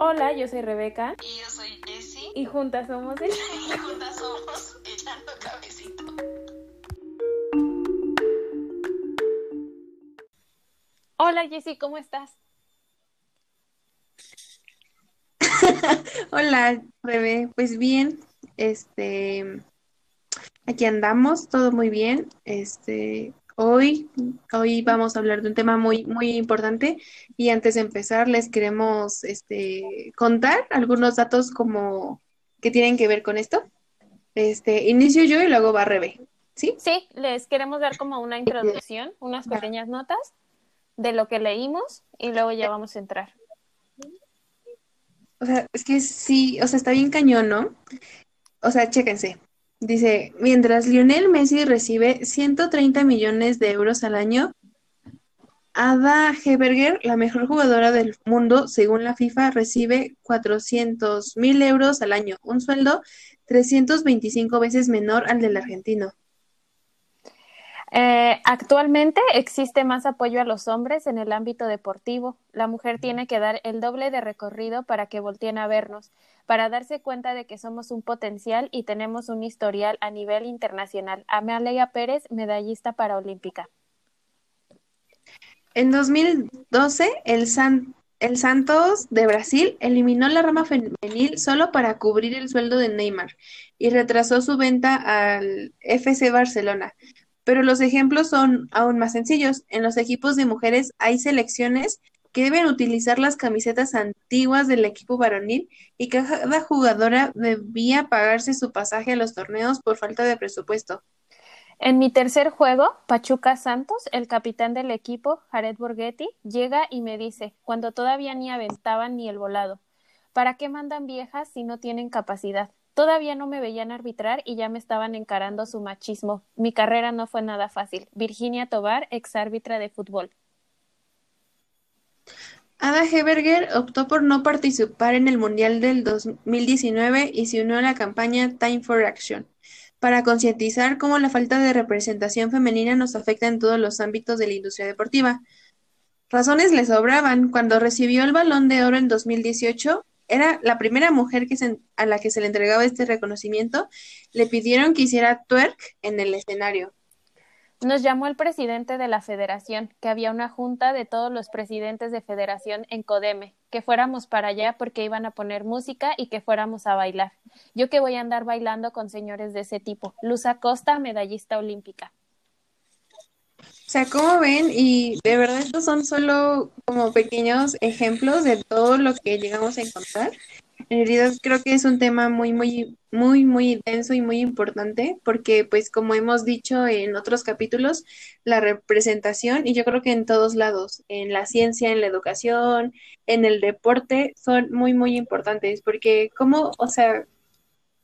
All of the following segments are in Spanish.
Hola, yo soy Rebeca. Y yo soy Jessie. Y juntas somos el... y juntas somos Echando Cabecito. Hola, Jessie, ¿cómo estás? Hola, Rebe. Pues bien, este, aquí andamos, todo muy bien. Este, hoy, hoy vamos a hablar de un tema muy, muy importante y antes de empezar les queremos, este, contar algunos datos como que tienen que ver con esto. Este, inicio yo y luego va Rebe, ¿sí? Sí, les queremos dar como una introducción, unas pequeñas notas de lo que leímos y luego ya vamos a entrar. O sea, es que sí, o sea, está bien cañón, ¿no? O sea, chéquense. Dice, mientras Lionel Messi recibe 130 millones de euros al año, Ada Heberger, la mejor jugadora del mundo, según la FIFA, recibe 400 mil euros al año, un sueldo 325 veces menor al del argentino. Eh, actualmente existe más apoyo a los hombres en el ámbito deportivo. La mujer tiene que dar el doble de recorrido para que volteen a vernos, para darse cuenta de que somos un potencial y tenemos un historial a nivel internacional. Amalia Pérez, medallista paraolímpica. En 2012, el, San, el Santos de Brasil eliminó la rama femenil solo para cubrir el sueldo de Neymar y retrasó su venta al FC Barcelona. Pero los ejemplos son aún más sencillos. En los equipos de mujeres hay selecciones que deben utilizar las camisetas antiguas del equipo varonil y cada jugadora debía pagarse su pasaje a los torneos por falta de presupuesto. En mi tercer juego, Pachuca Santos, el capitán del equipo, Jared Borghetti, llega y me dice, cuando todavía ni aventaban ni el volado, ¿para qué mandan viejas si no tienen capacidad? Todavía no me veían arbitrar y ya me estaban encarando su machismo. Mi carrera no fue nada fácil. Virginia Tobar, exárbitra de fútbol. Ada Heberger optó por no participar en el Mundial del 2019 y se unió a la campaña Time for Action para concientizar cómo la falta de representación femenina nos afecta en todos los ámbitos de la industria deportiva. Razones le sobraban. Cuando recibió el balón de oro en 2018, era la primera mujer a la que se le entregaba este reconocimiento, le pidieron que hiciera twerk en el escenario. Nos llamó el presidente de la federación, que había una junta de todos los presidentes de federación en Codeme, que fuéramos para allá porque iban a poner música y que fuéramos a bailar. Yo que voy a andar bailando con señores de ese tipo. Luz Acosta, medallista olímpica. O sea, como ven, y de verdad estos son solo como pequeños ejemplos de todo lo que llegamos a encontrar. En realidad creo que es un tema muy, muy, muy, muy denso y muy importante porque, pues, como hemos dicho en otros capítulos, la representación, y yo creo que en todos lados, en la ciencia, en la educación, en el deporte, son muy, muy importantes porque como, o sea,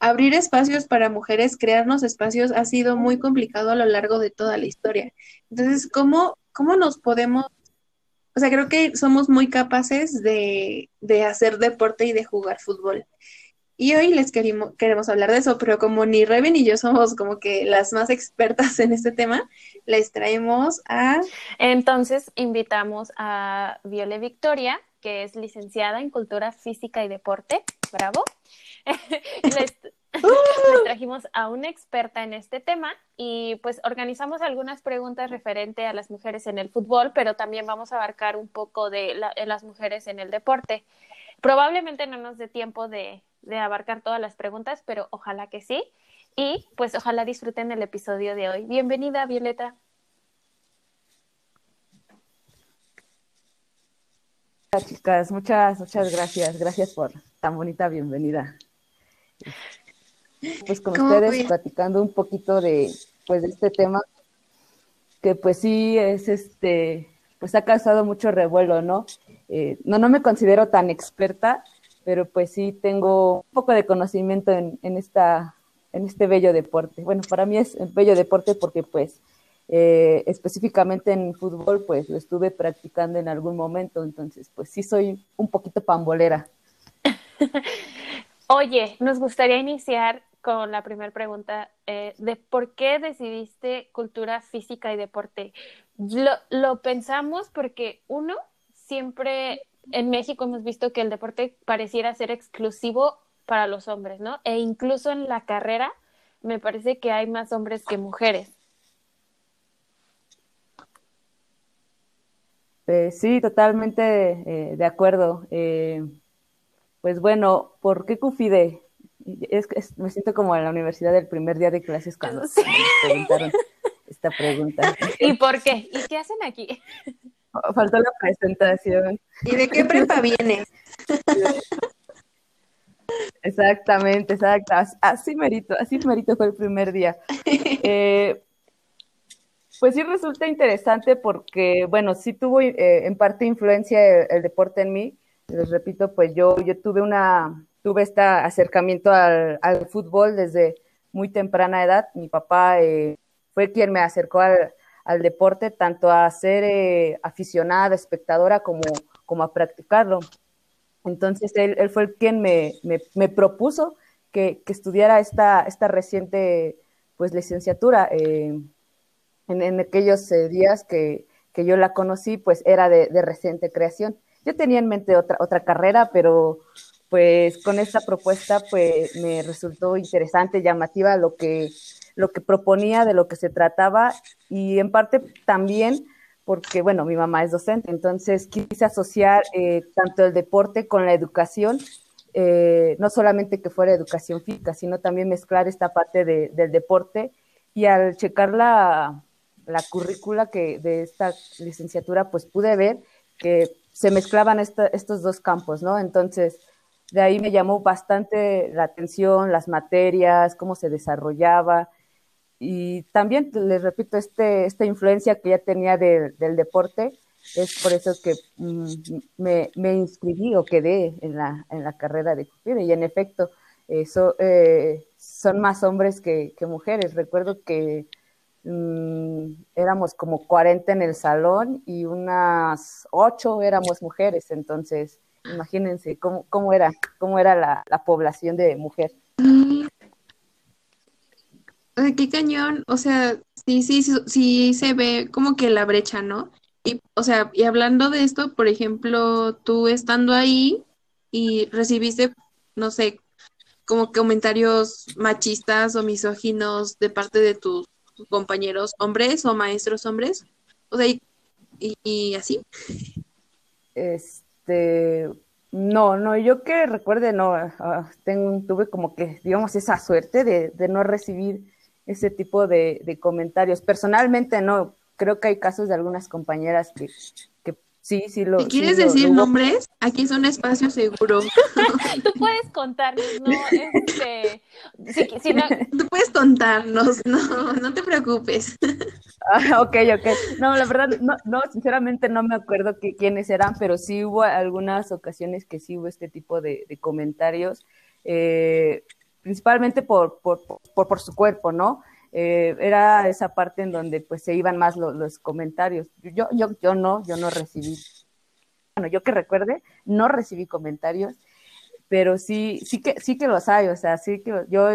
Abrir espacios para mujeres, crearnos espacios, ha sido muy complicado a lo largo de toda la historia. Entonces, ¿cómo, cómo nos podemos o sea, creo que somos muy capaces de, hacer deporte y de jugar fútbol. Y hoy les queremos, queremos hablar de eso, pero como ni Reven ni yo somos como que las más expertas en este tema, les traemos a... Entonces invitamos a Viole Victoria, que es licenciada en Cultura Física y Deporte. Bravo. trajimos a una experta en este tema y pues organizamos algunas preguntas referente a las mujeres en el fútbol, pero también vamos a abarcar un poco de, las mujeres en el deporte. Probablemente no nos dé tiempo de, de abarcar todas las preguntas, pero ojalá que sí. Y pues ojalá disfruten el episodio de hoy. Bienvenida, Violeta. Chicas, muchas, muchas gracias. Gracias por tan bonita bienvenida. Pues con ustedes platicando un poquito de, pues, de este tema, que pues sí es este, pues ha causado mucho revuelo, ¿no? Eh, no, no me considero tan experta, pero pues sí tengo un poco de conocimiento en, en, esta, en este bello deporte. Bueno, para mí es un bello deporte porque pues eh, específicamente en fútbol pues lo estuve practicando en algún momento, entonces pues sí soy un poquito pambolera. Oye, nos gustaría iniciar con la primera pregunta eh, de por qué decidiste cultura física y deporte. Lo, lo, pensamos porque uno, siempre en México hemos visto que el deporte pareciera ser exclusivo para los hombres, ¿no? E incluso en la carrera me parece que hay más hombres que mujeres. Eh, sí, totalmente eh, de acuerdo. Pues bueno, ¿por qué CUFIDE? Es, es, me siento como en la universidad del primer día de clases cuando Sí. me preguntaron esta pregunta. ¿Y por qué? ¿Y qué hacen aquí? Faltó la presentación. ¿Y de qué prepa vienes? Exactamente, exacto. As- Así merito, así merito fue el primer día. Eh, pues sí resulta interesante porque, bueno, sí tuvo eh, en parte influencia el, el deporte en mí. Les repito, pues yo, yo tuve una, tuve este acercamiento al, al fútbol desde muy temprana edad. Mi papá eh, fue quien me acercó al, al deporte, tanto a ser eh, aficionada, espectadora, como, como a practicarlo. Entonces él, él fue quien me, me, me propuso que, que, estudiara esta, esta reciente pues licenciatura. Eh, en, en, aquellos eh, días que, que, yo la conocí, pues era de, de, reciente creación. Yo tenía en mente otra, otra carrera, pero pues con esta propuesta pues me resultó interesante, llamativa lo que, lo que proponía, de lo que se trataba y en parte también porque, bueno, mi mamá es docente, entonces quise asociar eh, tanto el deporte con la educación, eh, no solamente que fuera educación física, sino también mezclar esta parte de, del deporte y al checar la, la currícula que de esta licenciatura, pues pude ver que se mezclaban estos dos campos, ¿no? Entonces, de ahí me llamó bastante la atención, las materias, cómo se desarrollaba, y también les repito este, esta influencia que ya tenía de, del deporte es por eso que mm, me, me, inscribí o quedé en la, en la carrera de Cupide y en efecto eso, eh, son más hombres que, que, mujeres. Recuerdo que mm, éramos como 40 en el salón y unas 8 éramos mujeres. Entonces imagínense cómo, cómo era cómo era la, la población de mujer Ay, qué cañón, o sea, sí, sí, sí, sí se ve como que la brecha, ¿no? Y, o sea, y hablando de esto, por ejemplo, tú estando ahí y recibiste, no sé, como comentarios machistas o misóginos de parte de tus compañeros hombres o maestros hombres, o sea, y, y, y así. Este, no, no, yo que recuerde, no, uh, tengo, tuve como que, digamos, esa suerte de, de no recibir ese tipo de, de, comentarios. Personalmente no, creo que hay casos de algunas compañeras que, que sí, sí lo... ¿Y quieres sí decir lo, nombres? Aquí es un espacio seguro. Tú puedes contarnos, ¿no? Este, si, si no... Tú puedes contarnos, no, no te preocupes. Ok, ok. No, la verdad, no, no sinceramente no me acuerdo que, quiénes eran, pero sí hubo algunas ocasiones que sí hubo este tipo de, comentarios. Eh, principalmente por, por, por, por, su cuerpo, ¿no? Eh, era esa parte en donde pues se iban más lo, los comentarios. Yo, yo, yo no, yo no recibí, bueno, yo que recuerde, no recibí comentarios, pero sí, sí que, sí que los hay, o sea, sí que yo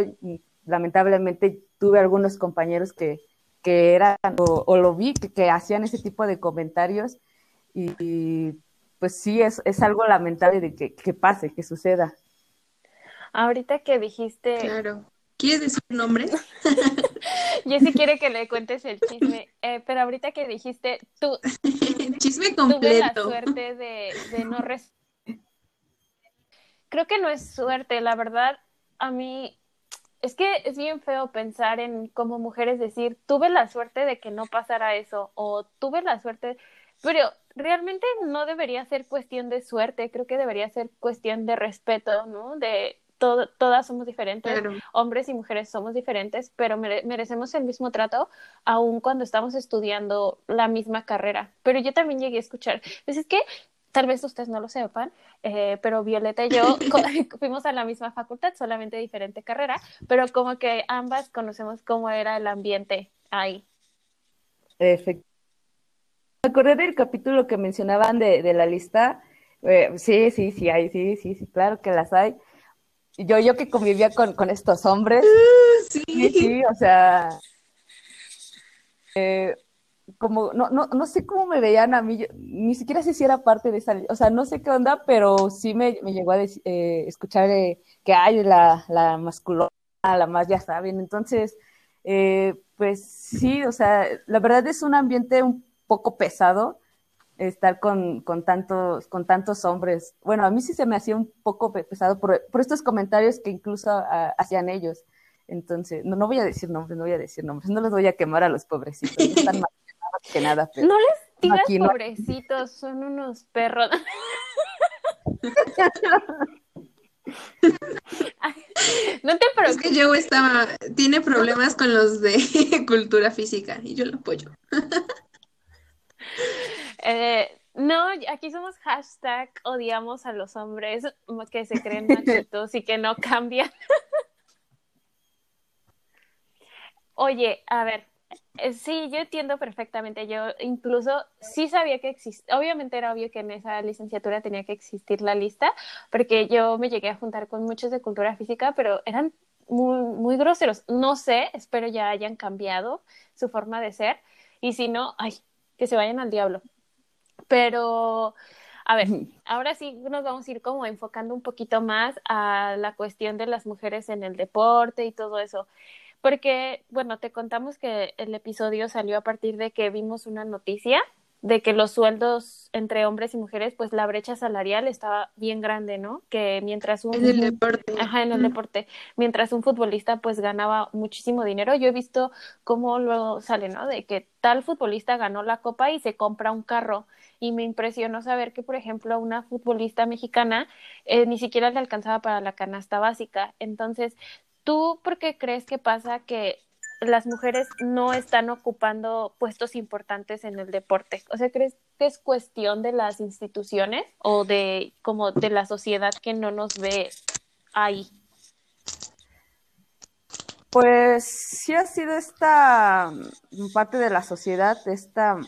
lamentablemente tuve algunos compañeros que, que eran, o, o lo vi, que, que, hacían ese tipo de comentarios y, y pues sí, es, es algo lamentable de que, que pase, que suceda. Ahorita que dijiste. Claro. ¿Quieres decir nombres? Jessy quiere que le cuentes el chisme, eh, pero ahorita que dijiste, tú. chisme completo. Tuve la suerte de, de no. Res... Creo que no es suerte, la verdad. A mí. Es que es bien feo pensar en como mujeres decir, tuve la suerte de que no pasara eso, o tuve la suerte. Pero realmente no debería ser cuestión de suerte, creo que debería ser cuestión de respeto, ¿no? De todo, todas somos diferentes, claro. hombres y mujeres somos diferentes, pero mere merecemos el mismo trato aun cuando estamos estudiando la misma carrera. Pero yo también llegué a escuchar, pues es que tal vez ustedes no lo sepan, eh, pero Violeta y yo fuimos a la misma facultad, solamente diferente carrera, pero como que ambas conocemos cómo era el ambiente ahí. Efectivamente. Me acordé del capítulo que mencionaban de, de la lista. Eh, sí, sí, sí, hay, sí, sí, sí, claro que las hay. Yo, yo que convivía con, con estos hombres. Uh, sí. sí, sí, o sea. Eh, como, no, no, no sé cómo me veían a mí, yo, ni siquiera sé si era parte de esa, o sea, no sé qué onda, pero sí me, me llegó a eh, escuchar eh, que hay la, la masculona, la más, ya saben, entonces, eh, pues sí, o sea, la verdad es un ambiente un poco pesado estar con, con tantos, con tantos hombres. Bueno, a mí sí se me hacía un poco pe- pesado por, por estos comentarios que incluso hacían ellos. Entonces, no, no voy a decir nombres, no voy a decir nombres, no los voy a quemar a los pobrecitos, están más que nada, pero No les digas no. pobrecitos, son unos perros. no te Es preocupes. que Joe estaba, tiene problemas con los de cultura física y yo lo apoyo. Eh, no, aquí somos hashtag odiamos a los hombres que se creen machitos y que no cambian. Oye, a ver, sí, yo entiendo perfectamente. Yo incluso sí sabía que existía, obviamente era obvio que en esa licenciatura tenía que existir la lista, porque yo me llegué a juntar con muchos de cultura física, pero eran muy, muy groseros. No sé, espero ya hayan cambiado su forma de ser. Y si no, ay, que se vayan al diablo. Pero, a ver, ahora sí nos vamos a ir como enfocando un poquito más a la cuestión de las mujeres en el deporte y todo eso. Porque, bueno, te contamos que el episodio salió a partir de que vimos una noticia de que los sueldos entre hombres y mujeres, pues la brecha salarial estaba bien grande, ¿no? Que mientras un... En el deporte. Ajá, en el deporte. Mientras un futbolista pues ganaba muchísimo dinero. Yo he visto cómo luego sale, ¿no? De que tal futbolista ganó la copa y se compra un carro. Y me impresionó saber que, por ejemplo, una futbolista mexicana eh, ni siquiera le alcanzaba para la canasta básica. Entonces, ¿tú por qué crees que pasa que las mujeres no están ocupando puestos importantes en el deporte? O sea, ¿crees que es cuestión de las instituciones o de como de la sociedad que no nos ve ahí? Pues sí ha sido esta mm, parte de la sociedad, esta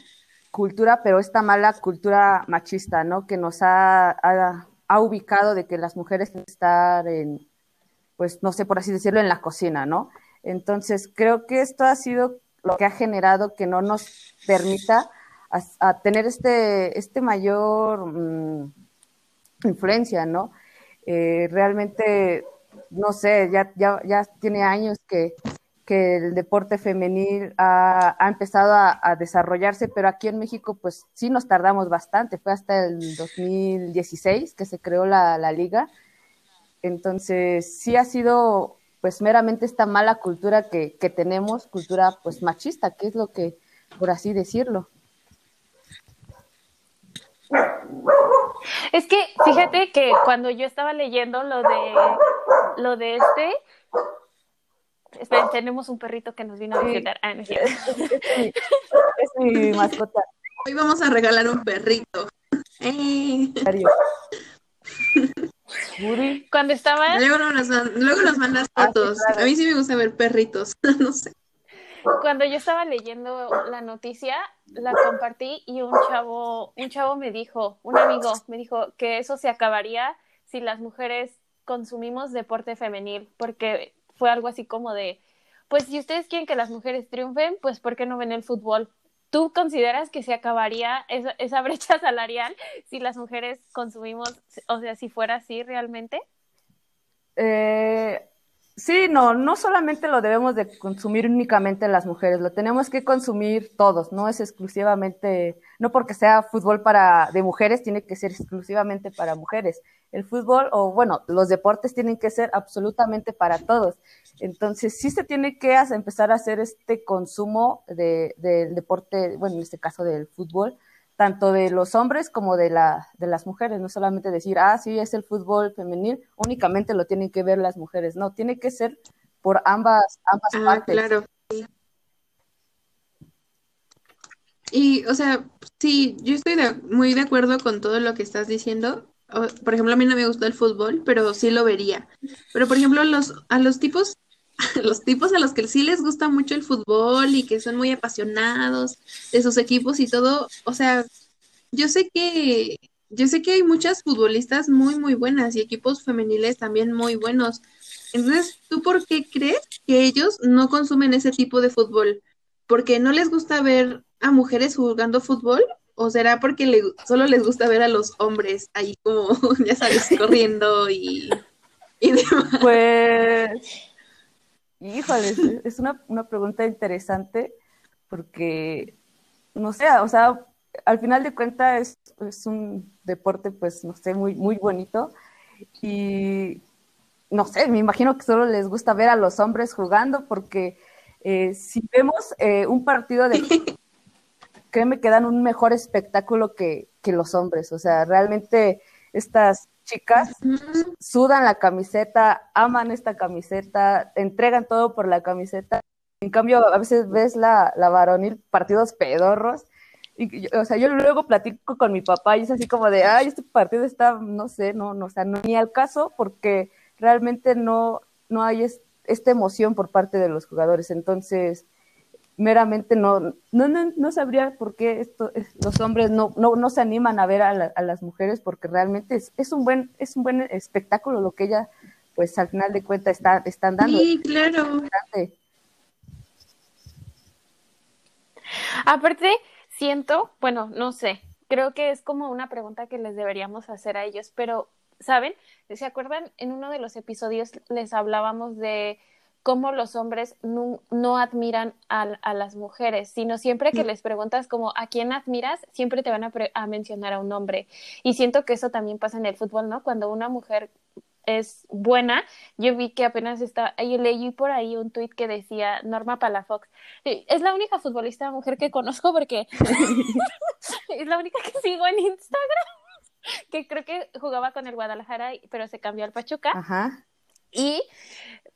cultura, pero esta mala cultura machista, ¿no? Que nos ha, ha, ha ubicado de que las mujeres estar en, pues no sé por así decirlo, en la cocina, ¿no? Entonces creo que esto ha sido lo que ha generado que no nos permita a, tener este, este mayor mmm, influencia, ¿no? Eh, realmente no sé, ya, ya, ya tiene años que, que el deporte femenil ha, ha empezado a, a, desarrollarse, pero aquí en México pues sí nos tardamos bastante, fue hasta el 2016 que se creó la, la liga, entonces sí ha sido pues meramente esta mala cultura que, que tenemos, cultura pues machista, que es lo que, por así decirlo. Es que fíjate que cuando yo estaba leyendo lo de lo de este Esperen, tenemos un perrito que nos vino a visitar. Ah, no es, es, mi mascota. Hoy vamos a regalar un perrito. Eh. Cuando estaba. Luego nos, luego nos mandas fotos. Ah, sí, claro. A mí sí me gusta ver perritos. no sé. Cuando yo estaba leyendo la noticia, la compartí y un chavo, un chavo me dijo, un amigo me dijo que eso se acabaría si las mujeres consumimos deporte femenil, porque fue algo así como de, pues si ustedes quieren que las mujeres triunfen, pues ¿por qué no ven el fútbol? ¿Tú consideras que se acabaría esa, esa brecha salarial si las mujeres consumimos, o sea, si fuera así realmente? Eh, sí, no, no solamente lo debemos de consumir únicamente las mujeres, lo tenemos que consumir todos, no es exclusivamente, no porque sea fútbol para de mujeres, tiene que ser exclusivamente para mujeres. El fútbol, o bueno, los deportes tienen que ser absolutamente para todos. Entonces, sí se tiene que empezar a hacer este consumo de, del deporte, bueno, en este caso del fútbol, tanto de los hombres como de, la, de las mujeres, no solamente decir, ah, sí, es el fútbol femenil, únicamente lo tienen que ver las mujeres, no, tiene que ser por ambas, ambas ah, partes. Claro. Y, o sea, sí, yo estoy de, muy de acuerdo con todo lo que estás diciendo. O, por ejemplo, a mí no me gusta el fútbol, pero sí lo vería. Pero, por ejemplo, los, a los tipos los tipos a los que sí les gusta mucho el fútbol y que son muy apasionados de sus equipos y todo, o sea, yo sé que yo sé que hay muchas futbolistas muy muy buenas y equipos femeniles también muy buenos. Entonces, ¿tú por qué crees que ellos no consumen ese tipo de fútbol? Porque no les gusta ver a mujeres jugando fútbol? ¿O será porque le, solo les gusta ver a los hombres ahí como, ya sabes, corriendo y, y demás? Pues, híjole, es- es una, una pregunta interesante porque, no sé, o sea, al final de cuentas es, es un deporte, pues, no sé, muy, muy bonito y, no sé, me imagino que solo les gusta ver a los hombres jugando porque eh, si vemos eh, un partido de créeme que dan un mejor espectáculo que, que los hombres. O sea, realmente estas chicas sudan la camiseta, aman esta camiseta, entregan todo por la camiseta. En cambio, a veces ves la, la varonil partidos pedorros. Y, o sea, yo luego platico con mi papá y es así como de, ay, este partido está, no sé, no, no, o sea, no, ni al caso porque realmente no, no hay es- esta emoción por parte de los jugadores. Entonces, meramente no, no, no, no sabría por qué esto, es- los hombres no, no, no se animan a ver a, la- a las mujeres porque realmente es, es un buen, es un buen espectáculo lo que ella, pues al final de cuentas está, están dando. Sí, claro. Aparte, siento, bueno, no sé, creo que es como una pregunta que les deberíamos hacer a ellos, pero, ¿saben? ¿Se acuerdan? En uno de los episodios les hablábamos de cómo los hombres no, no admiran a, a las mujeres, sino siempre que les preguntas como a quién admiras, siempre te van a, mencionar a un hombre. Y siento que eso también pasa en el fútbol, ¿no? Cuando una mujer es buena. Yo vi que apenas está, ahí leí por ahí un tuit que decía Norma Palafox. Es la única futbolista mujer que conozco porque es la única que sigo en Instagram. Que creo que jugaba con el Guadalajara, pero se cambió al Pachuca. Ajá. Y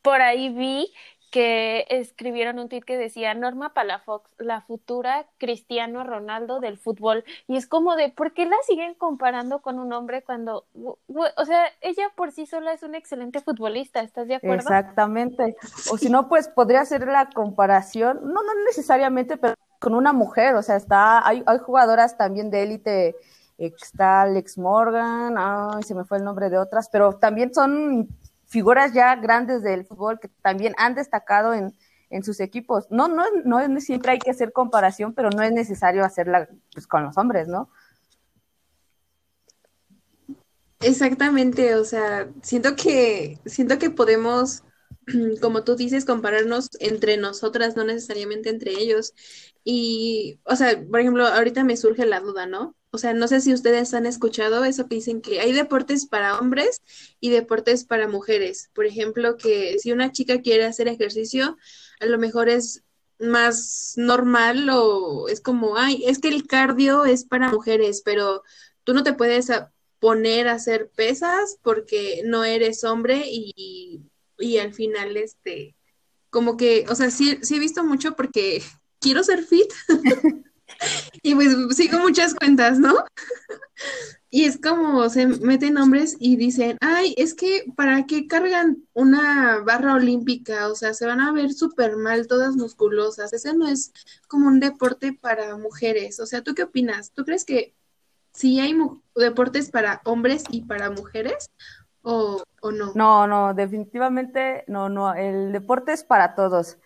por ahí vi que escribieron un tweet que decía Norma Palafox, la futura Cristiano Ronaldo del fútbol. Y es como de, ¿por qué la siguen comparando con un hombre cuando, o sea, ella por sí sola es una excelente futbolista, ¿estás de acuerdo? Exactamente. O si no, pues podría ser la comparación, no, no necesariamente, pero con una mujer. O sea, está, hay, hay jugadoras también de élite, eh, está Alex Morgan, ay, se me fue el nombre de otras, pero también son figuras ya grandes del fútbol que también han destacado en, en sus equipos. No, no, no es siempre hay que hacer comparación, pero no es necesario hacerla pues, con los hombres, ¿no? Exactamente, o sea, siento que, siento que podemos, como tú dices, compararnos entre nosotras, no necesariamente entre ellos. Y, o sea, por ejemplo, ahorita me surge la duda, ¿no? O sea, no sé si ustedes han escuchado eso que dicen que hay deportes para hombres y deportes para mujeres. Por ejemplo, que si una chica quiere hacer ejercicio, a lo mejor es más normal o es como, ay, es que el cardio es para mujeres, pero tú no te puedes poner a hacer pesas porque no eres hombre y, y al final, este, como que, o sea, sí, sí he visto mucho porque quiero ser fit y pues sigo muchas cuentas, ¿no? Y es como se meten hombres y dicen, ay, es que ¿para qué cargan una barra olímpica? O sea, se van a ver súper mal, todas musculosas. Ese no es como un deporte para mujeres. O sea, ¿tú qué opinas? ¿Tú crees que sí hay deportes para hombres y para mujeres o, o no? No, no, definitivamente no, no. El deporte es para todos.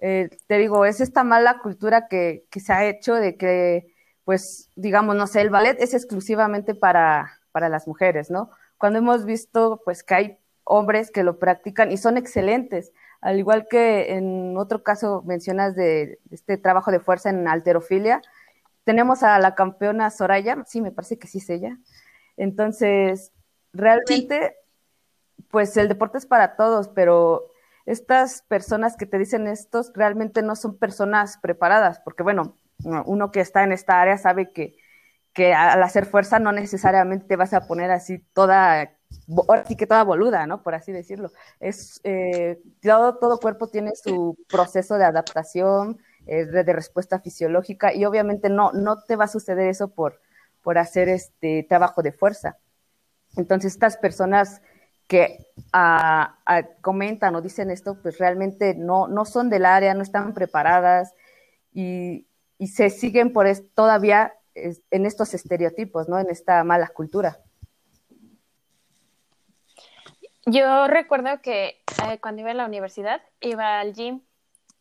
Eh, te digo, es esta mala cultura que, que se ha hecho de que, pues, digamos, no sé, el ballet es exclusivamente para, para las mujeres, ¿no? Cuando hemos visto, pues, que hay hombres que lo practican y son excelentes. Al igual que en otro caso mencionas de este trabajo de fuerza en alterofilia, tenemos a la campeona Soraya, sí, me parece que sí es ella. Entonces, realmente, pues el deporte es para todos, pero estas personas que te dicen estos realmente no son personas preparadas, porque bueno, uno que está en esta área sabe que, que al hacer fuerza no necesariamente te vas a poner así toda, ahora sí que toda boluda, ¿no? Por así decirlo. Es, eh, todo, todo cuerpo tiene su proceso de adaptación, eh, de, de respuesta fisiológica, y obviamente no, no te va a suceder eso por, por hacer este trabajo de fuerza. Entonces, estas personas que ah, ah, comentan o dicen esto, pues realmente no, no son del área, no están preparadas y, y se siguen por es, todavía en estos estereotipos, ¿no? En esta mala cultura. Yo recuerdo que eh, cuando iba a la universidad iba al gym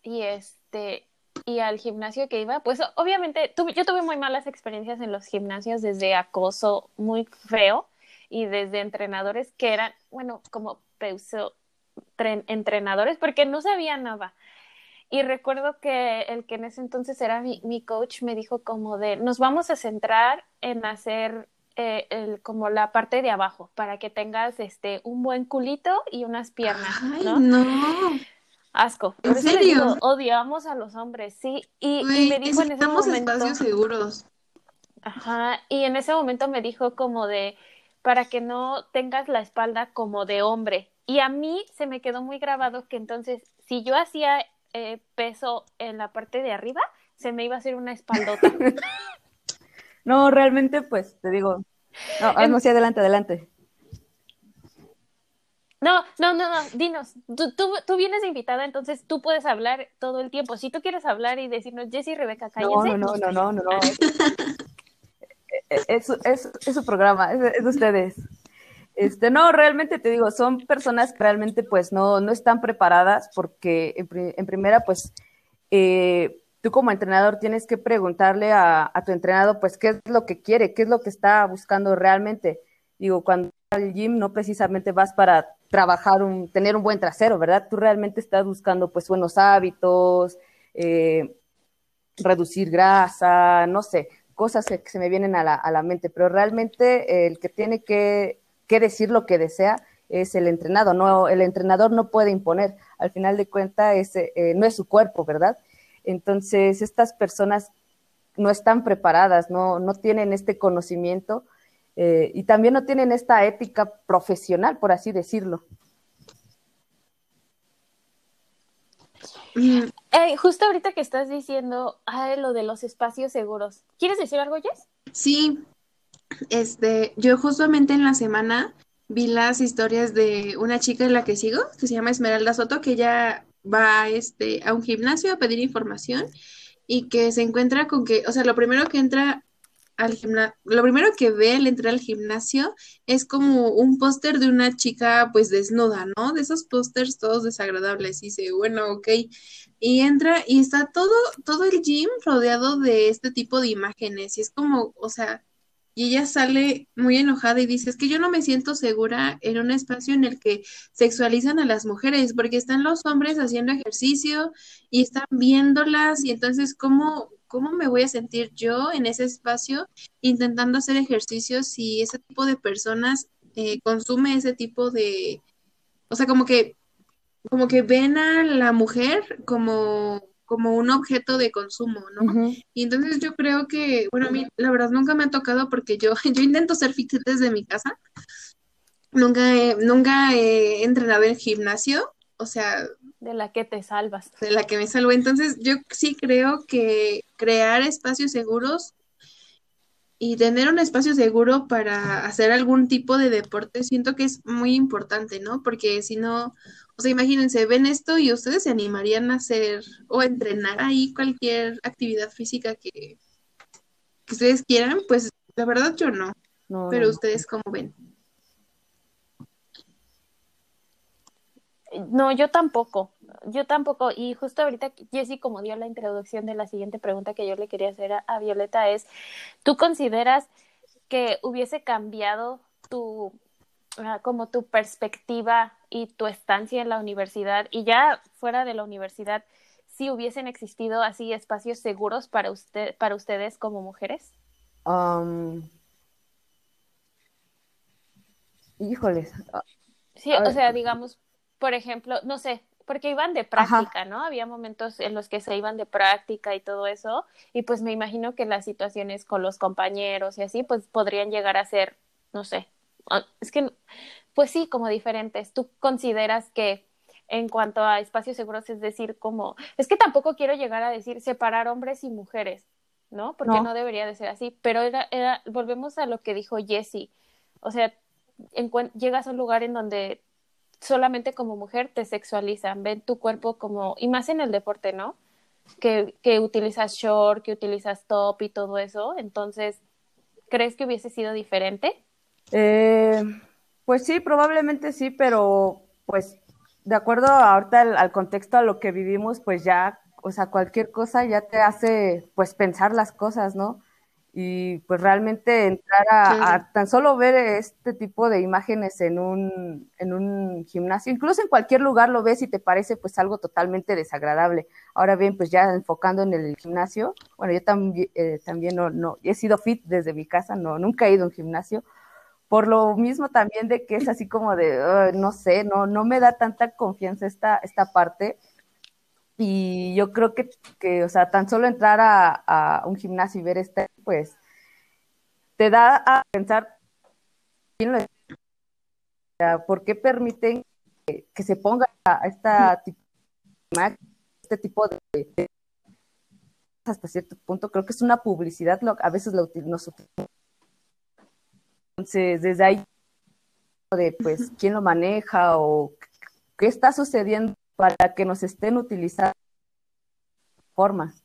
y este y al gimnasio que iba, pues obviamente tuve, yo tuve muy malas experiencias en los gimnasios desde acoso muy feo y desde entrenadores que eran, bueno, como peuso, entrenadores porque no sabía nada. Y recuerdo que el que en ese entonces era mi, mi coach me dijo como de, nos vamos a centrar en hacer eh, el, como la parte de abajo para que tengas este un buen culito y unas piernas. Ay, ¿no? no. Asco. ¿En Por les serio? digo, odiamos a los hombres, sí. Y, me dijo en ese momento. espacios seguros. Ajá, y en ese momento me dijo como de para que no tengas la espalda como de hombre. Y a mí se me quedó muy grabado que entonces si yo hacía eh, peso en la parte de arriba, se me iba a hacer una espaldota. No, realmente, pues, te digo. No, ah, no, sí, adelante, adelante. No, no, no, no, dinos, tú, tú, tú vienes invitada, entonces tú puedes hablar todo el tiempo. Si tú quieres hablar y decirnos, Jessy, Rebeca, cállense. No, no, no, no, no, no. no. Es, es, es, su programa, es, de ustedes. Este, no, realmente te digo, son personas que realmente pues no, no están preparadas porque en, pri- en primera pues eh, tú como entrenador tienes que preguntarle a, a tu entrenado pues qué es lo que quiere, qué es lo que está buscando realmente. Digo, cuando al gym no precisamente vas para trabajar, un, tener un buen trasero, ¿verdad? Tú realmente estás buscando pues buenos hábitos, eh, reducir grasa, no sé, cosas que, se me vienen a la, a la mente, pero realmente eh, el que tiene que, que decir lo que desea es el entrenado, no, el entrenador no puede imponer, al final de cuentas es, eh, no es su cuerpo, ¿verdad? Entonces, estas personas no están preparadas, no, no tienen este conocimiento eh, y también no tienen esta ética profesional, por así decirlo. Eh, justo ahorita que estás diciendo lo de los espacios seguros, ¿quieres decir algo, Jess? Sí, este, yo justamente en la semana vi las historias de una chica en la que sigo, que se llama Esmeralda Soto, que ella va este, a un gimnasio a pedir información y que se encuentra con que, o sea, lo primero que entra al gimnasio, lo primero que ve al entrar al gimnasio es como un póster de una chica pues desnuda, ¿no? De esos pósters todos desagradables. Y dice, bueno, ok. Y entra y está todo, todo el gym rodeado de este tipo de imágenes. Y es como, o sea, y ella sale muy enojada y dice, es que yo no me siento segura en un espacio en el que sexualizan a las mujeres, porque están los hombres haciendo ejercicio y están viéndolas, y entonces, ¿cómo, cómo me voy a sentir yo en ese espacio intentando hacer ejercicios si ese tipo de personas eh, consume ese tipo de, o sea, como que, como que ven a la mujer como, como un objeto de consumo, ¿no? Y entonces yo creo que, bueno, a mí la verdad nunca me ha tocado porque yo, yo intento ser fit desde mi casa. Nunca he, nunca he entrenado en gimnasio, o sea, De la que te salvas. de la que me salvo. Entonces yo sí creo que crear espacios seguros y tener un espacio seguro para hacer algún tipo de deporte, siento que es muy importante, ¿no? Porque si no, o sea, imagínense, ven esto y ustedes se animarían a hacer o a entrenar ahí cualquier actividad física que, que ustedes quieran, pues la verdad yo no, No, pero no. ustedes cómo ven. No, yo tampoco, yo tampoco. Y justo ahorita Jessy como dio la introducción de la siguiente pregunta que yo le quería hacer a, a Violeta es, ¿tú consideras que hubiese cambiado tu, ah, como tu perspectiva y tu estancia en la universidad y ya fuera de la universidad, si hubiesen existido así espacios seguros para usted, para ustedes como mujeres? Am, híjoles, ah, Sí, o sea, digamos, por ejemplo, no sé, porque iban de práctica, ¿no? Había momentos en los que se iban de práctica y todo eso, y pues me imagino que las situaciones con los compañeros y así, pues podrían llegar a ser, no sé, ah, es que, pues sí, como diferentes. ¿Tú consideras que en cuanto a espacios seguros, es decir, como, es que tampoco quiero llegar a decir separar hombres y mujeres, ¿no? Porque No. no, debería de ser así, pero era, era, volvemos a lo que dijo Jessie, o sea, llegas a un lugar en donde solamente como mujer te sexualizan, ven tu cuerpo como, y más en el deporte, ¿no? Que, que utilizas short, que utilizas top y todo eso, entonces, ¿crees que hubiese sido diferente? Eh, pues sí, probablemente sí, pero pues de acuerdo ahorita al, al contexto a lo que vivimos, pues ya o sea, cualquier cosa ya te hace, pues, pensar las cosas, ¿no? Y pues realmente entrar a, tan solo ver este tipo de imágenes en un, en un gimnasio, incluso en cualquier lugar lo ves y te parece pues algo totalmente desagradable. Ahora bien, pues ya enfocando en el gimnasio, bueno, yo también, eh, también no, no, he sido fit desde mi casa, no, nunca he ido a un gimnasio, por lo mismo también de que es así como de, "Ay, no sé, no, no me da tanta confianza esta, esta parte. Y yo creo que, que, o sea, tan solo entrar a, a un gimnasio y ver este, pues, te da a pensar, ¿quién lo- o sea, ¿por qué permiten que, que se ponga a esta tipo este tipo de, de- hasta cierto punto, creo que es una publicidad, lo- a veces lo nos utilizamos. Entonces, desde ahí, de pues, quién lo maneja o qué está sucediendo para que nos estén utilizando de forma.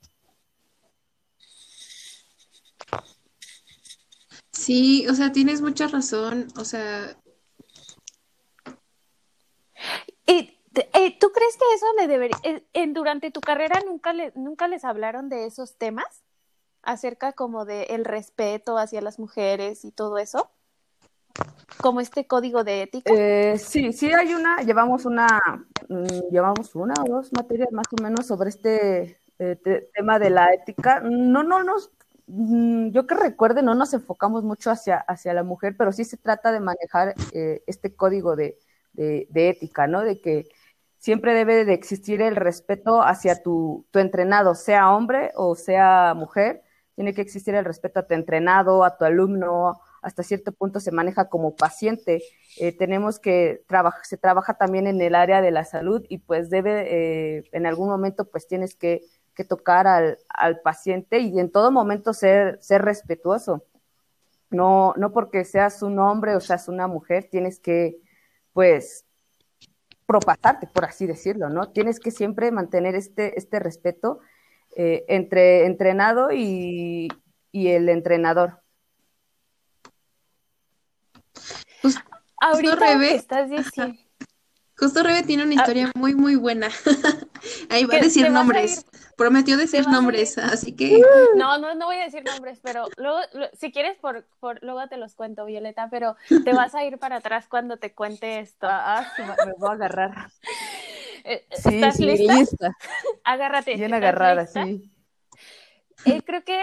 Sí, o sea, tienes mucha razón. O sea, ¿Y te- eh, tú crees que eso le debería, eh, en, durante tu carrera nunca, le, nunca les hablaron de esos temas? Acerca como de el respeto hacia las mujeres y todo eso. Como este código de ética. Eh, sí, sí hay una, llevamos una, mm, llevamos una o dos materias más o menos sobre este eh, te- tema de la ética. No, no nos, mm, yo que recuerde, no nos enfocamos mucho hacia, hacia la mujer, pero sí se trata de manejar eh, este código de, de, de ética, ¿no? De que siempre debe de existir el respeto hacia tu, tu entrenado, sea hombre o sea mujer, tiene que existir el respeto a tu entrenado, a tu alumno, hasta cierto punto se maneja como paciente. Eh, tenemos que trabajar, se trabaja también en el área de la salud y pues debe, eh, en algún momento pues tienes que, que tocar al, al, paciente y en todo momento ser, ser respetuoso. No, no porque seas un hombre o seas una mujer, tienes que pues propasarte, por así decirlo, ¿no? Tienes que siempre mantener este, este respeto eh, entre entrenado y, y el entrenador. Ahorita justo Rebe, estás diciendo. Justo Rebe tiene una historia Ah, muy, muy buena. Ahí va a decir a nombres. ir- Prometió decir nombres, así que No, no, no voy a decir nombres, pero luego, lo- si quieres, por, por, luego te los cuento, Violeta, pero te vas a ir para atrás cuando te cuente esto. Ah, me, voy a agarrar. Eh, Sí, ¿Estás sí, lista? lista. Agárrate. Bien ¿estás agarrada, lista? sí. Eh, creo que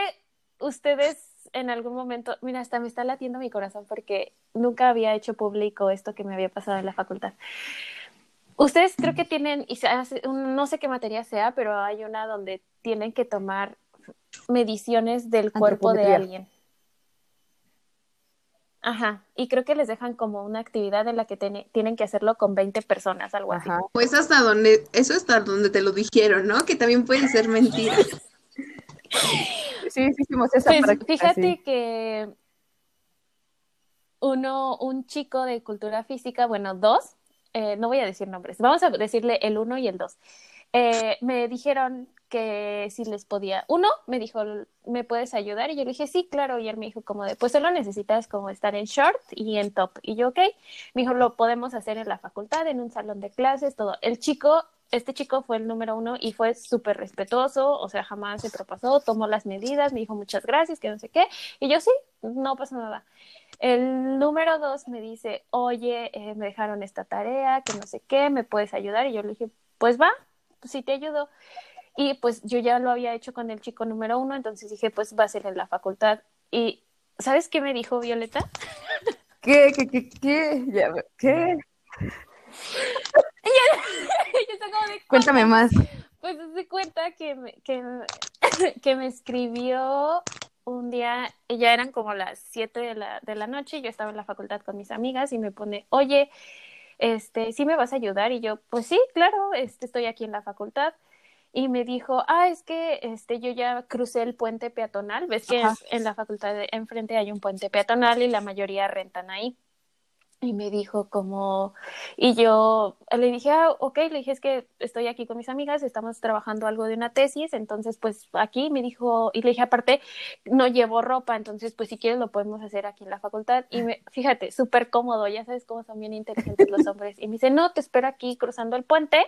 ustedes en algún momento, mira, hasta me está latiendo mi corazón porque nunca había hecho público esto que me había pasado en la facultad. Ustedes creo que tienen, y se hace- un- no sé qué materia sea, pero hay una donde tienen que tomar mediciones del cuerpo de alguien. Ajá, y creo que les dejan como una actividad en la que tiene- tienen que hacerlo con 20 personas, algo así. Pues hasta donde, eso hasta donde te lo dijeron, ¿no? Que también puede ser mentira. Sí, sí, hicimos esa Pues práctica, fíjate sí. que uno, un chico de cultura física, bueno, dos, eh, no voy a decir nombres, vamos a decirle el uno y el dos. Eh, me dijeron que si les podía. Uno me dijo, ¿me puedes ayudar? Y yo le dije, sí, claro. Y él me dijo, como de, pues solo necesitas como estar en short y en top. Y yo, ok. Me dijo, lo podemos hacer en la facultad, en un salón de clases, todo. El chico, este chico fue el número uno y fue súper respetuoso, o sea, jamás se propasó, tomó las medidas, me dijo muchas gracias, que no sé qué. Y yo, sí, no pasa nada. El número dos me dice, oye, eh, me dejaron esta tarea, que no sé qué, ¿me puedes ayudar? Y yo le dije, pues va, pues sí te ayudo. Y pues yo ya lo había hecho con el chico número uno, entonces dije, pues va a ser en la facultad. Y ¿sabes qué me dijo Violeta? ¿Qué, qué, qué, qué? ¿Qué? Yo de, Cuéntame más. Pues se cuenta que me, que, que me escribió un día, ya eran como las 7 de la, de la noche, yo estaba en la facultad con mis amigas y me pone, oye, este, ¿sí me vas a ayudar? Y yo, pues sí, claro, este, estoy aquí en la facultad. Y me dijo, ah, es que este, yo ya crucé el puente peatonal, ves que Ajá. en la facultad de enfrente hay un puente peatonal y la mayoría rentan ahí. Y me dijo como, y yo le dije, ah, ok, le dije, es que estoy aquí con mis amigas, estamos trabajando algo de una tesis, entonces pues aquí me dijo, y le dije, aparte, no llevo ropa, entonces pues si quieres lo podemos hacer aquí en la facultad. Y me, fíjate, súper cómodo, ya sabes cómo son bien inteligentes los hombres. Y me dice, no, te espero aquí cruzando el puente,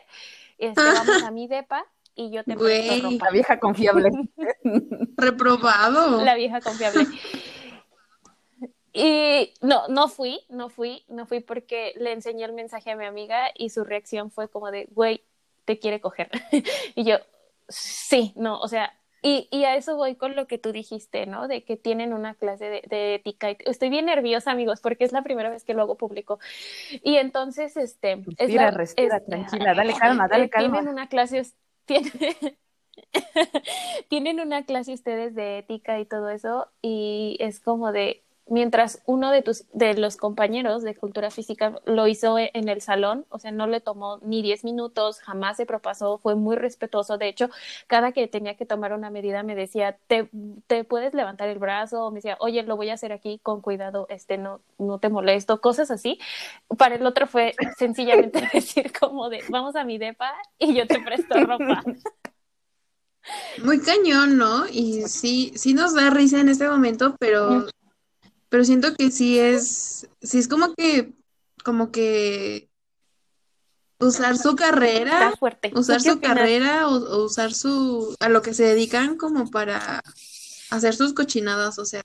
este, vamos a mi depa y yo te Güey. ropa. La vieja confiable. Reprobado. La vieja confiable. Y no, no fui, no fui, no fui porque le enseñé el mensaje a mi amiga y su reacción fue como de, güey, te quiere coger. y yo, sí, no, o sea, y, y a eso voy con lo que tú dijiste, ¿no? De que tienen una clase de, de ética. Estoy bien nerviosa, amigos, porque es la primera vez que lo hago público. Y entonces, este... es Respira, la- respira, es- tranquila, dale calma, dale eh, Tienen calma. una clase, tienen, tienen una clase ustedes de ética y todo eso, y es como de, mientras uno de tus, de los compañeros de cultura física lo hizo e- en el salón, o sea, no le tomó ni 10 minutos, jamás se propasó, fue muy respetuoso, de hecho, cada que tenía que tomar una medida me decía, te, te puedes levantar el brazo, o me decía, oye, lo voy a hacer aquí con cuidado, este, no, no te molesto, cosas así. Para el otro fue sencillamente decir como de, vamos a mi depa y yo te presto ropa. Muy cañón, ¿no? Y sí, sí nos da risa en este momento, pero, pero siento que sí es, sí es como que, como que usar su carrera, fuerte. usar ¿Tú qué su opinas? carrera o, o usar su, a lo que se dedican como para hacer sus cochinadas, o sea,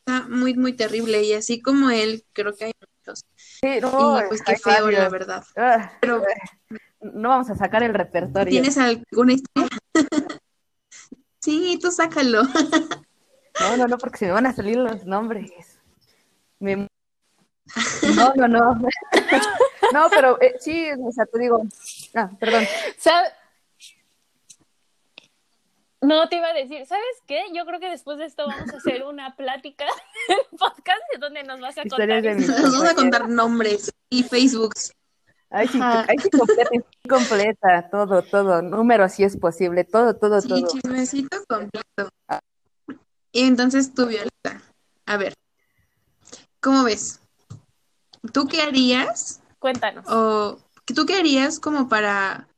está muy, muy terrible. Y así como él, creo que hay muchos. Sí, no, Y pues qué feo, la verdad. Ah, Pero, no vamos a sacar el repertorio. ¿tienes alguna historia? Sí, tú sácalo. No, no, no, porque se me van a salir los nombres. Me- No, no, no. No, pero eh, sí, o sea, te digo. Ah, perdón. ¿Sabe- No, te iba a decir, ¿sabes qué? Yo creo que después de esto vamos a hacer una plática en podcast de donde nos vas a contar. Nos vamos a contar nombres y Facebooks. Ay, sí, ay, sí, completa, sí, completa, todo, todo, número si es posible, todo, todo, Sí, todo. chismecito completo. Y entonces tú, Violeta, a ver, ¿cómo ves? ¿Tú qué harías? Cuéntanos. O ¿tú qué harías como para,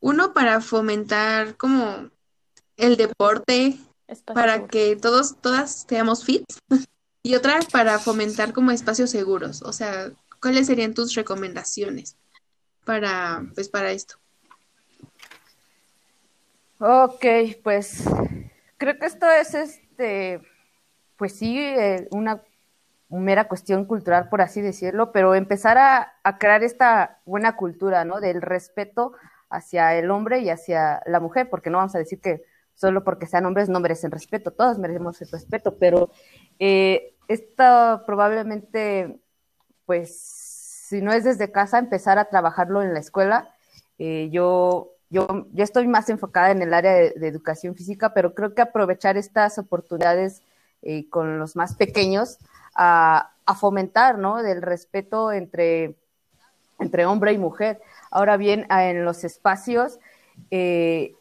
uno, para fomentar como el deporte, Espacio para seguro. que todos, todas seamos fit? Y otra, para fomentar como espacios seguros. O sea, ¿cuáles serían tus recomendaciones para, pues, para esto? Ok, pues creo que esto es este, pues sí, eh, una mera cuestión cultural, por así decirlo, pero empezar a, crear esta buena cultura, ¿no? Del respeto hacia el hombre y hacia la mujer, porque no vamos a decir que solo porque sean hombres no merecen respeto, todos merecemos el respeto, pero eh, esto probablemente, pues, si no es desde casa, empezar a trabajarlo en la escuela. Eh, yo, yo, yo estoy más enfocada en el área de, de educación física, pero creo que aprovechar estas oportunidades eh, con los más pequeños a, fomentar, ¿no? Del respeto entre, entre hombre y mujer. Ahora bien, en los espacios eh,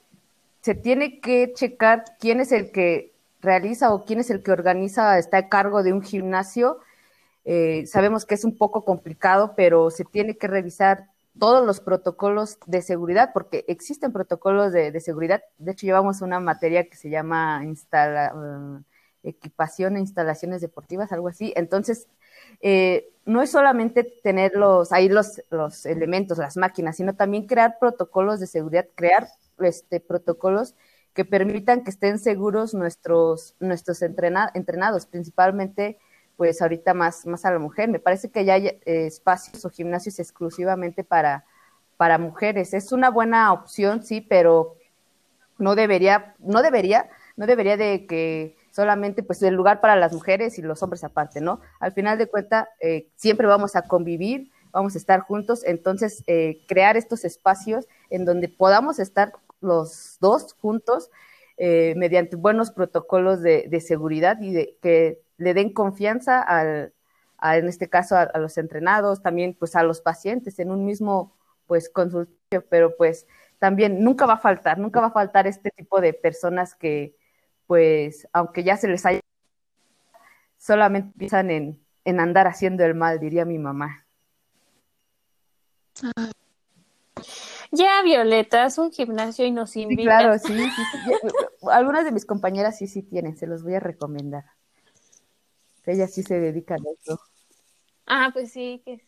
se tiene que checar quién es el que realiza o quién es el que organiza, está a cargo de un gimnasio. Eh, sabemos que es un poco complicado, pero se tiene que revisar todos los protocolos de seguridad, porque existen protocolos de, de seguridad. De hecho, llevamos una materia que se llama instala, equipación e instalaciones deportivas, algo así. Entonces, eh, no es solamente tener los, ahí los, los elementos, las máquinas, sino también crear protocolos de seguridad, crear este, protocolos que permitan que estén seguros nuestros, nuestros entrena, entrenados, principalmente pues ahorita más, más a la mujer. Me parece que ya hay eh, espacios o gimnasios exclusivamente para, para mujeres. Es una buena opción, sí, pero no debería, no debería, no debería de que solamente pues el lugar para las mujeres y los hombres aparte, ¿no? Al final de cuentas, eh, siempre vamos a convivir, vamos a estar juntos, entonces eh, crear estos espacios en donde podamos estar los dos juntos eh, mediante buenos protocolos de, seguridad y de que le den confianza al, a, en este caso a, a, los entrenados, también pues a los pacientes en un mismo pues consultorio, pero pues también nunca va a faltar, nunca va a faltar este tipo de personas que pues aunque ya se les haya solamente piensan en, en andar haciendo el mal, diría mi mamá. Ya, Violeta, es un gimnasio y nos invita. Sí, claro, sí, sí, sí. Algunas de mis compañeras sí, sí tienen, se los voy a recomendar. Ellas sí se dedican a eso. Ah, pues sí, que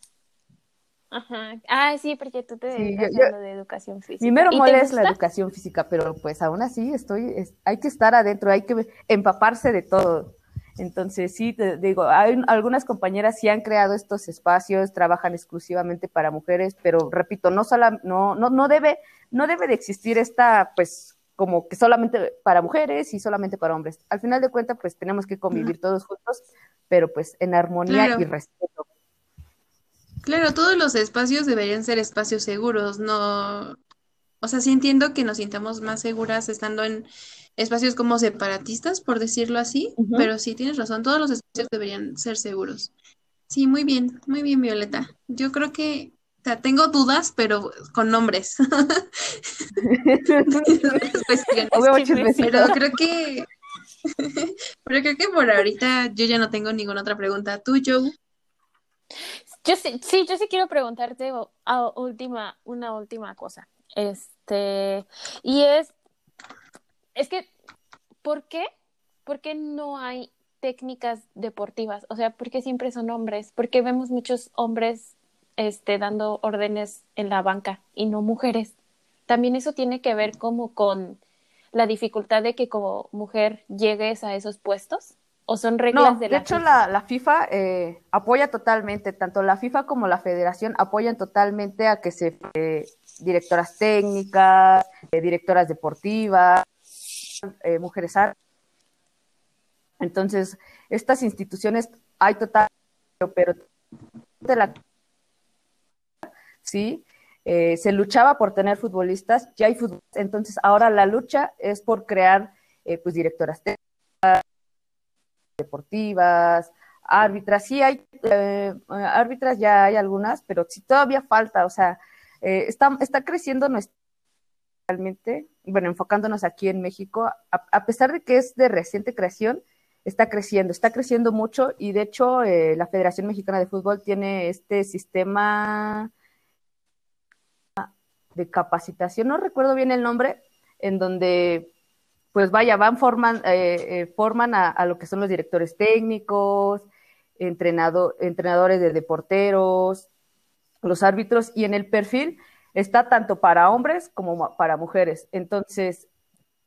Ajá. Ah, sí, porque tú te Sí, dedicas yo- yo- a lo de educación física. Mi mero ¿Y te mole es la educación física, pero pues aún así estoy, es- hay que estar adentro, hay que empaparse de todo. Entonces, sí, te digo, hay algunas compañeras sí han creado estos espacios, trabajan exclusivamente para mujeres, pero repito, no sola, no, no, no debe, no debe de existir esta, pues, como que solamente para mujeres y solamente para hombres. Al final de cuentas, pues tenemos que convivir todos juntos, pero pues en armonía Claro. y respeto. Claro, todos los espacios deberían ser espacios seguros, no, o sea, sí entiendo que nos sintamos más seguras estando en espacios como separatistas, por decirlo así, pero sí tienes razón, todos los espacios deberían ser seguros. Sí, muy bien, muy bien, Violeta. Yo creo que, o sea, tengo dudas, pero con nombres. Pero creo que, pero creo que por ahorita yo ya no tengo ninguna otra pregunta. ¿Tú, Joe? Yo sí, sí, yo sí quiero preguntarte a última, una última cosa. Este, y es, es que, ¿por qué? ¿Por qué no hay técnicas deportivas? O sea, ¿por qué siempre son hombres? ¿Por qué vemos muchos hombres, este, dando órdenes en la banca y no mujeres? También eso tiene que ver como con la dificultad de que como mujer llegues a esos puestos. ¿O son reglas No, de de, la hecho FIFA? la, la FIFA eh, apoya totalmente, tanto la FIFA como la Federación apoyan totalmente a que se eh, directoras técnicas, eh, directoras deportivas, eh, mujeres. Entonces, estas instituciones hay total, pero de la sí, eh, se luchaba por tener futbolistas, ya hay futbolistas, entonces ahora la lucha es por crear eh, pues directoras técnicas deportivas, árbitras, sí hay eh, árbitras, ya hay algunas, pero sí todavía falta, o sea, eh, está, está creciendo nuestra realmente, bueno, enfocándonos aquí en México, a, pesar de que es de reciente creación, está creciendo, está creciendo mucho y de hecho eh, la Federación Mexicana de Fútbol tiene este sistema de capacitación, no recuerdo bien el nombre, en donde pues vaya, van, forman, eh, eh, forman a, lo que son los directores técnicos, entrenado, entrenadores de deporteros, los árbitros, y en el perfil está tanto para hombres como para mujeres. Entonces,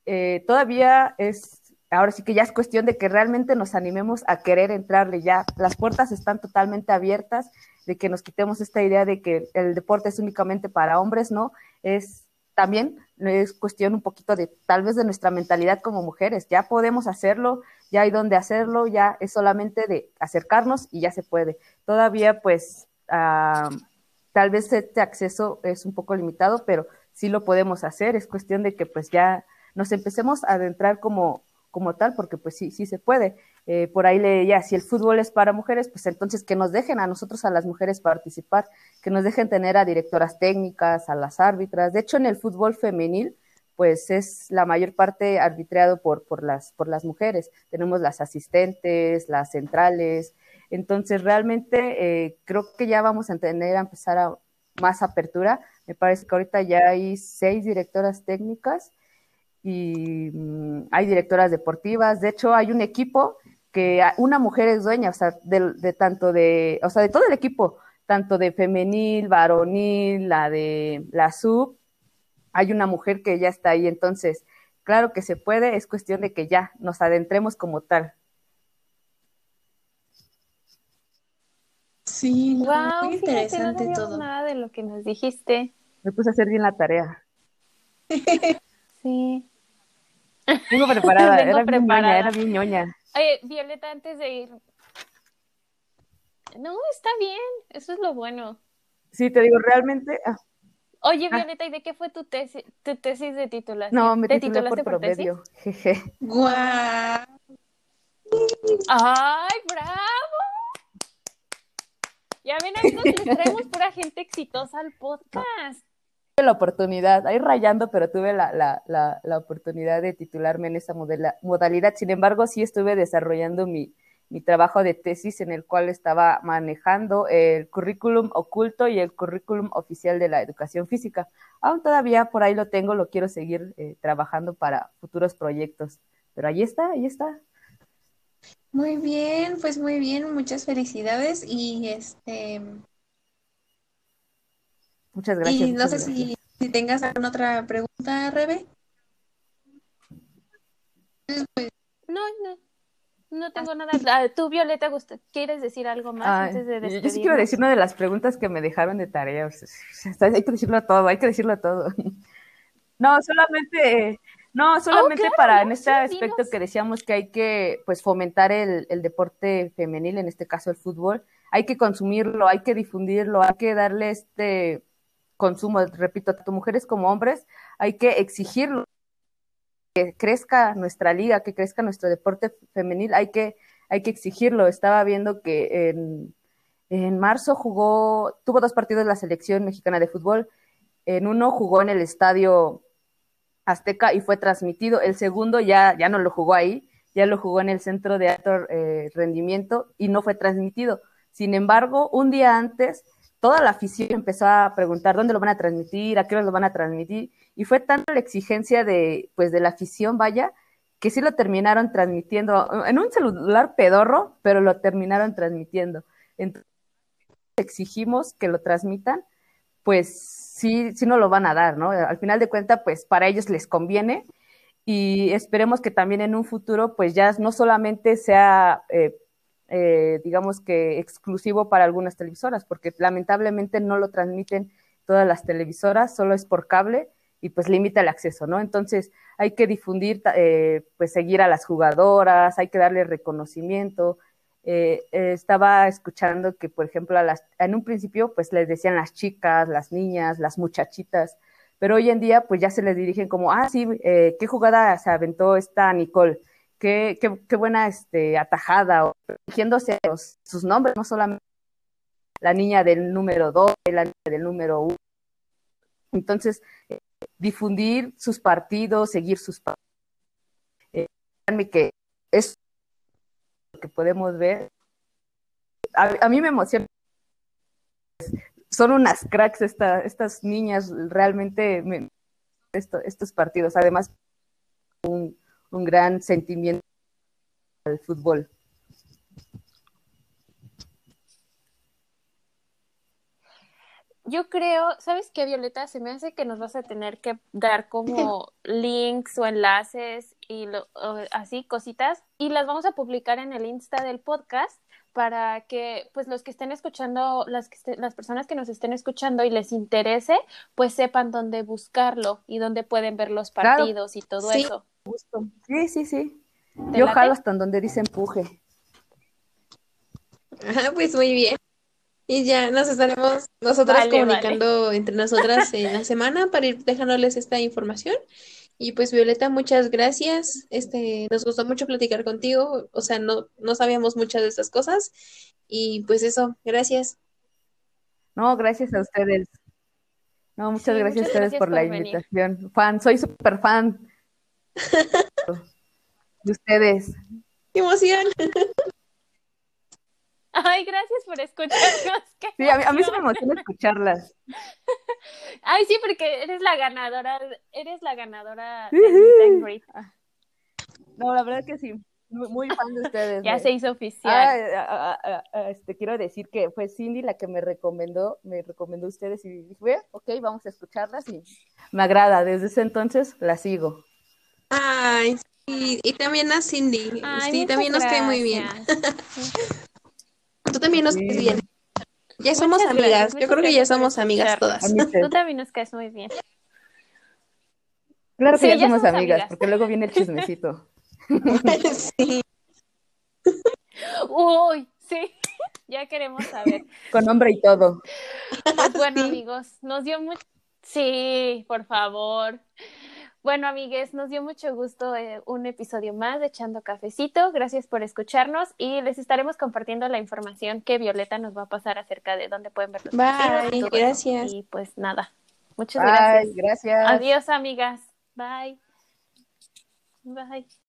eh, todavía es, ahora sí que ya es cuestión de que realmente nos animemos a querer entrarle ya. Las puertas están totalmente abiertas, de que nos quitemos esta idea de que el deporte es únicamente para hombres, ¿no? Es también es cuestión un poquito de tal vez de nuestra mentalidad como mujeres. Ya podemos hacerlo, ya hay donde hacerlo, ya es solamente de acercarnos y ya se puede. Todavía pues tal vez este acceso es un poco limitado, pero sí lo podemos hacer. Es cuestión de que pues ya nos empecemos a adentrar como, como tal, porque pues sí, sí se puede. Eh, por ahí leía, si el fútbol es para mujeres, pues entonces que nos dejen a nosotros, a las mujeres, participar, que nos dejen tener a directoras técnicas, a las árbitras. De hecho, en el fútbol femenil, pues es la mayor parte arbitrado por, por, las, por las mujeres. Tenemos las asistentes, las centrales. Entonces, realmente eh, creo que ya vamos a tener a empezar a más apertura. Me parece que ahorita ya hay seis directoras técnicas y mmm, hay directoras deportivas. De hecho, hay un equipo que una mujer es dueña, o sea, de, de, tanto de, o sea, de todo el equipo, tanto de femenil, varonil, la de la sub, hay una mujer que ya está ahí, entonces, claro que se puede, es cuestión de que ya nos adentremos como tal. Sí, no, wow, muy interesante fíjate, no todo. nada de lo que nos dijiste. Me puse a hacer bien la tarea. sí. Vengo preparada, Vengo era preparada. bien ñoña, era bien ñoña. Oye, Violeta, antes de ir. No, está bien, eso es lo bueno. Sí, te digo, realmente. Ah, Oye, Ah. Violeta, ¿y de qué fue tu tesis, tu tesis de titulación? no, me ¿Te titulé por tesis? promedio. Jeje. ¡Guau! ¡Ay, bravo! Ya ven, amigos, les traemos pura gente exitosa al podcast. La oportunidad, ahí rayando, pero tuve la, la, la, la oportunidad de titularme en esa modalidad. Sin embargo, sí estuve desarrollando mi, mi trabajo de tesis en el cual estaba manejando el currículum oculto y el currículum oficial de la educación física. Aún todavía por ahí lo tengo, lo quiero seguir eh, trabajando para futuros proyectos. Pero ahí está, ahí está. Muy bien, pues muy bien, muchas felicidades y este Muchas gracias. Y no sé si, si tengas alguna otra pregunta, Rebe. No, no. No tengo nada. Ah, Tú, Violeta, ¿quieres decir algo más Ay, antes de yo- despedirnos? yo sí quiero decir una de las preguntas que me dejaron de tarea. o sea, hay que decirlo todo, hay que decirlo todo. No, solamente, no, solamente claro, para no, en este sí, aspecto dinos. que decíamos que hay que pues fomentar el, el deporte femenil, en este caso el fútbol, hay que consumirlo, hay que difundirlo, hay que darle este consumo, repito, tanto mujeres como hombres, hay que exigirlo que crezca nuestra liga, que crezca nuestro deporte femenil, hay que, hay que exigirlo. Estaba viendo que en, en marzo jugó, tuvo dos partidos la selección mexicana de fútbol. En uno jugó en el estadio Azteca y fue transmitido. El segundo ya, ya no lo jugó ahí, ya lo jugó en el centro de alto eh, rendimiento y no fue transmitido. Sin embargo, un día antes, toda la afición empezó a preguntar dónde lo van a transmitir, a qué hora lo van a transmitir, y fue tanta la exigencia de, pues, de la afición, vaya, que sí lo terminaron transmitiendo en un celular pedorro, pero lo terminaron transmitiendo. Entonces, exigimos que lo transmitan, pues sí, sí no lo van a dar, ¿no? Al final de cuentas, pues para ellos les conviene y esperemos que también en un futuro, pues ya no solamente sea, eh, eh, digamos que exclusivo para algunas televisoras, porque lamentablemente no lo transmiten todas las televisoras, solo es por cable y pues limita el acceso, ¿no? Entonces hay que difundir, eh, pues seguir a las jugadoras, hay que darle reconocimiento. Eh, eh, estaba escuchando que, por ejemplo, a las, en un principio, pues les decían las chicas, las niñas, las muchachitas, pero hoy en día, pues ya se les dirigen como, ah, sí, eh, qué jugada se aventó esta Nicole, qué, qué, qué buena este, atajada, a los, sus nombres, no solamente la niña del número 2, la niña del número 1. Entonces, eh, difundir sus partidos, seguir sus partidos. Eh, que es lo que podemos ver. A, a, mí me emociona. Son unas cracks esta, estas niñas, realmente me, esto, estos partidos. Además, un, un gran sentimiento al fútbol. Yo creo, ¿sabes qué, Violeta? Se me hace que nos vas a tener que dar como links o enlaces y lo, o así cositas y las vamos a publicar en el Insta del podcast para que pues los que estén escuchando, las, que est las personas que nos estén escuchando y les interese, pues sepan dónde buscarlo y dónde pueden ver los partidos claro. y todo sí. eso. Justo. Sí, sí, sí. Yo late? jalo hasta donde dice empuje. Ah, pues muy bien. Y ya nos estaremos nosotras vale, comunicando vale. entre nosotras en la semana para ir dejándoles esta información. Y pues Violeta, muchas gracias. Este, nos gustó mucho platicar contigo. O sea, no, no sabíamos muchas de estas cosas. Y pues eso, gracias. No, gracias a ustedes. No, muchas sí, gracias muchas a ustedes gracias por, por, la venir. invitación. Fan, soy súper fan de ustedes. ¡Qué emoción! Ay, gracias por escucharnos. Sí, a mí, a mí se me emociona escucharlas. Ay, sí, porque eres la ganadora, eres la ganadora del Meet No, la verdad que sí, muy, muy fan de ustedes. ya ¿no? se hizo oficial. Ah, ah, ah, este, quiero decir que fue Cindy la que me recomendó, me recomendó a ustedes y dije, ok, vamos a escucharlas y me agrada. Desde ese entonces la sigo. Ay, sí, y también a Cindy. Ay, sí, también nos gracias. cae muy bien. Tú también nos caes bien. Ya somos muchas amigas. Gracias, Yo creo que ya somos amigas todas. Tú también nos caes muy bien. Claro que sí, ya, somos, somos amigas, amigas, porque luego viene el chismecito. sí. Uy, sí. Ya queremos saber. Con nombre y todo. Pues bueno, sí. amigos, nos dio mucho. Sí, por favor. Bueno, amigues, nos dio mucho gusto eh, un episodio más de Echando Cafecito. Gracias por escucharnos y les estaremos compartiendo la información que Violeta nos va a pasar acerca de dónde pueden ver los Bye, y gracias. Eso. Y pues nada, muchas Bye, gracias. gracias. Adiós, amigas. Bye. Bye.